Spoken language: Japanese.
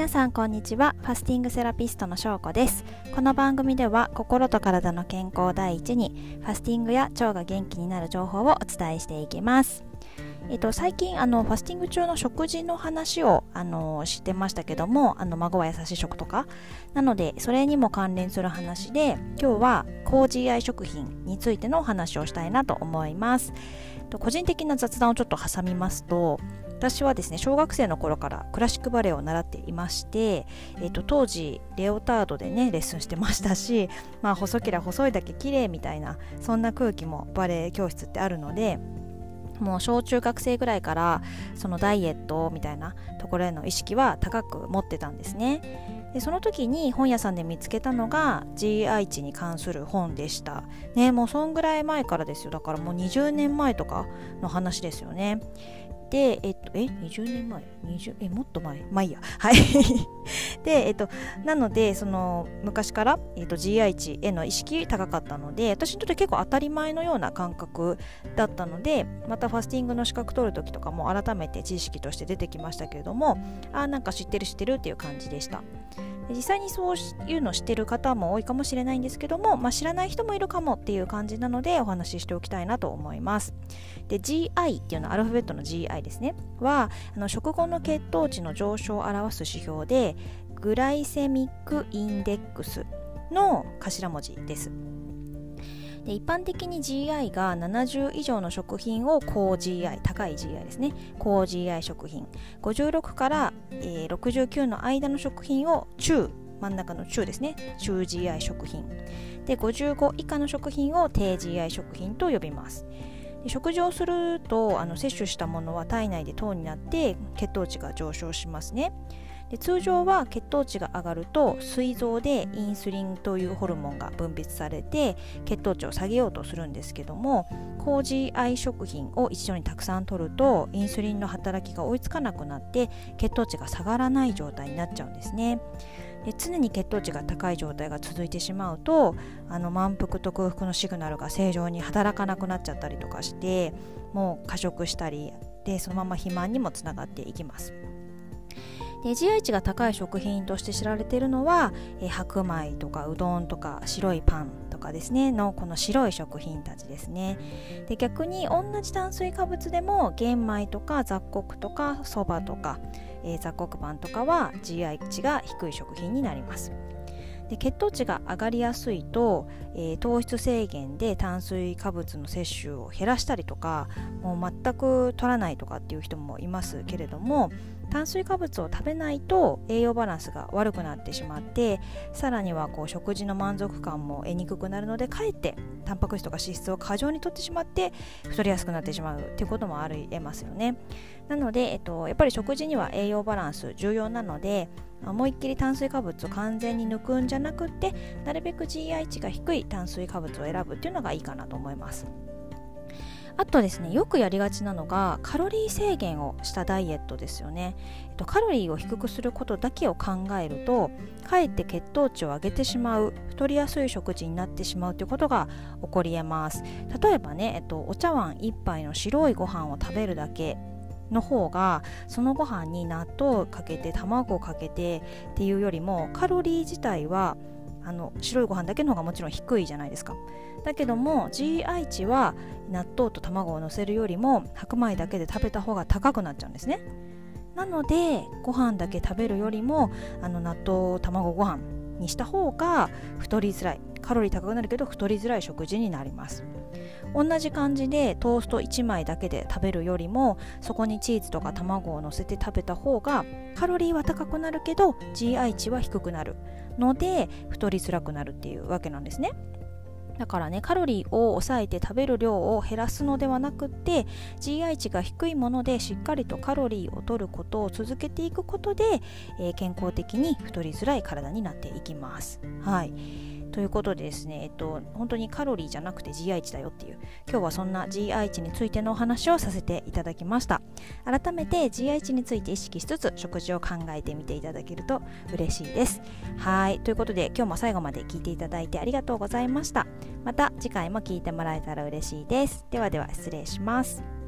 皆さんこんにちは。ファスティングセラピストのしょうこです。この番組では心と体の健康第一にファスティングや腸が元気になる情報をお伝えしていきます。えっと、最近あのファスティング中の食事の話をあのしてましたけどもあの孫は優しい食とか。なのでそれにも関連する話で今日は高 GI 食品についてのお話をしたいなと思います。個人的な雑談をちょっと挟みますと私はですね小学生の頃からクラシックバレエを習っていまして、えーと、当時レオタードでねレッスンしてましたし、まあ、細ければ細いだけ綺麗みたいなそんな空気もバレエ教室ってあるのでもう小中学生ぐらいからそのダイエットみたいなところへの意識は高く持ってたんですね。でその時に本屋さんで見つけたのが GI 値に関する本でした。ねもうそんぐらい前からですよ。だからもう20年前とかの話ですよね。で、えっと、え、20年前 ?20、え、もっと前？まあいいや。はい。で、えっと、なので、その、昔から、えっと、GI 値への意識高かったので、私にとって結構当たり前のような感覚だったので、またファスティングの資格取るときとかも改めて知識として出てきましたけれども、あ、なんか知ってる知ってるっていう感じでした。実際にそういうのをしてる方も多いかもしれないんですけども、まあ、知らない人もいるかもっていう感じなのでお話ししておきたいなと思います。で GI っていうのはアルファベットの GI ですね。はあの食後の血糖値の上昇を表す指標でグライセミックインデックスの頭文字です。で一般的に GI が70以上の食品を高 GI 高い GI ですね。高 GI 食品。56から、えー、69の間の食品を中真ん中の中ですね。中 GI 食品。で55以下の食品を低 GI 食品と呼びます。食事をするとあの摂取したものは体内で糖になって血糖値が上昇しますね。で通常は血糖値が上がると膵臓でインスリンというホルモンが分泌されて血糖値を下げようとするんですけども高 GI 食品を一緒にたくさん取るとインスリンの働きが追いつかなくなって血糖値が下がらない状態になっちゃうんですね。で常に血糖値が高い状態が続いてしまうとあの満腹と空腹のシグナルが正常に働かなくなっちゃったりとかしてもう過食したりでそのまま肥満にもつながっていきます。で GI 値が高い食品として知られているのは、え白米とかうどんとか白いパンとかですねのこの白い食品たちですね。で逆に同じ炭水化物でも玄米とか雑穀とかそばとか、えー、雑穀パンとかは GI 値が低い食品になります。で血糖値が上がりやすいと、えー、糖質制限で炭水化物の摂取を減らしたりとかもう全く取らないとかっていう人もいますけれども炭水化物を食べないと栄養バランスが悪くなってしまってさらにはこう食事の満足感も得にくくなるのでかえってタンパク質とか脂質を過剰にとってしまって太りやすくなってしまうっていうこともありえますよね。なので、えっと、やっぱり食事には栄養バランス重要なので思いっきり炭水化物を完全に抜くんじゃなくてなるべく GI 値が低い炭水化物を選ぶっていうのがいいかなと思います。あとですねよくやりがちなのがカロリー制限をしたダイエットですよね、えっと、カロリーを低くすることだけを考えるとかえって血糖値を上げてしまう太りやすい食事になってしまうということが起こりえます。例えばね、えっと、お茶碗1杯の白いご飯を食べるだけの方がそのご飯に納豆をかけて卵をかけてっていうよりもカロリー自体はあの白いご飯だけの方がもちろん低いじゃないですか。だけども GI 値は納豆と卵をのせるよりも白米だけで食べた方が高くなっちゃうんですね。なのでご飯だけ食べるよりもあの納豆卵ご飯にした方が太りづらい。カロリー高くなるけど太りづらい食事になります。同じ感じでトースト1枚だけで食べるよりもそこにチーズとか卵をのせて食べた方がカロリーは高くなるけど GI 値は低くなるので太りづらくなるっていうわけなんですね。だからねカロリーを抑えて食べる量を減らすのではなくって GI 値が低いものでしっかりとカロリーを取ることを続けていくことで、えー、健康的に太りづらい体になっていきます。はいということでですね、えっと、本当にカロリーじゃなくて GI 値だよっていう、今日はそんな GI 値についてのお話をさせていただきました。改めて GI 値について意識しつつ、食事を考えてみていただけると嬉しいです。はい、ということで、今日も最後まで聞いていただいてありがとうございました。また次回も聞いてもらえたら嬉しいです。ではでは失礼します。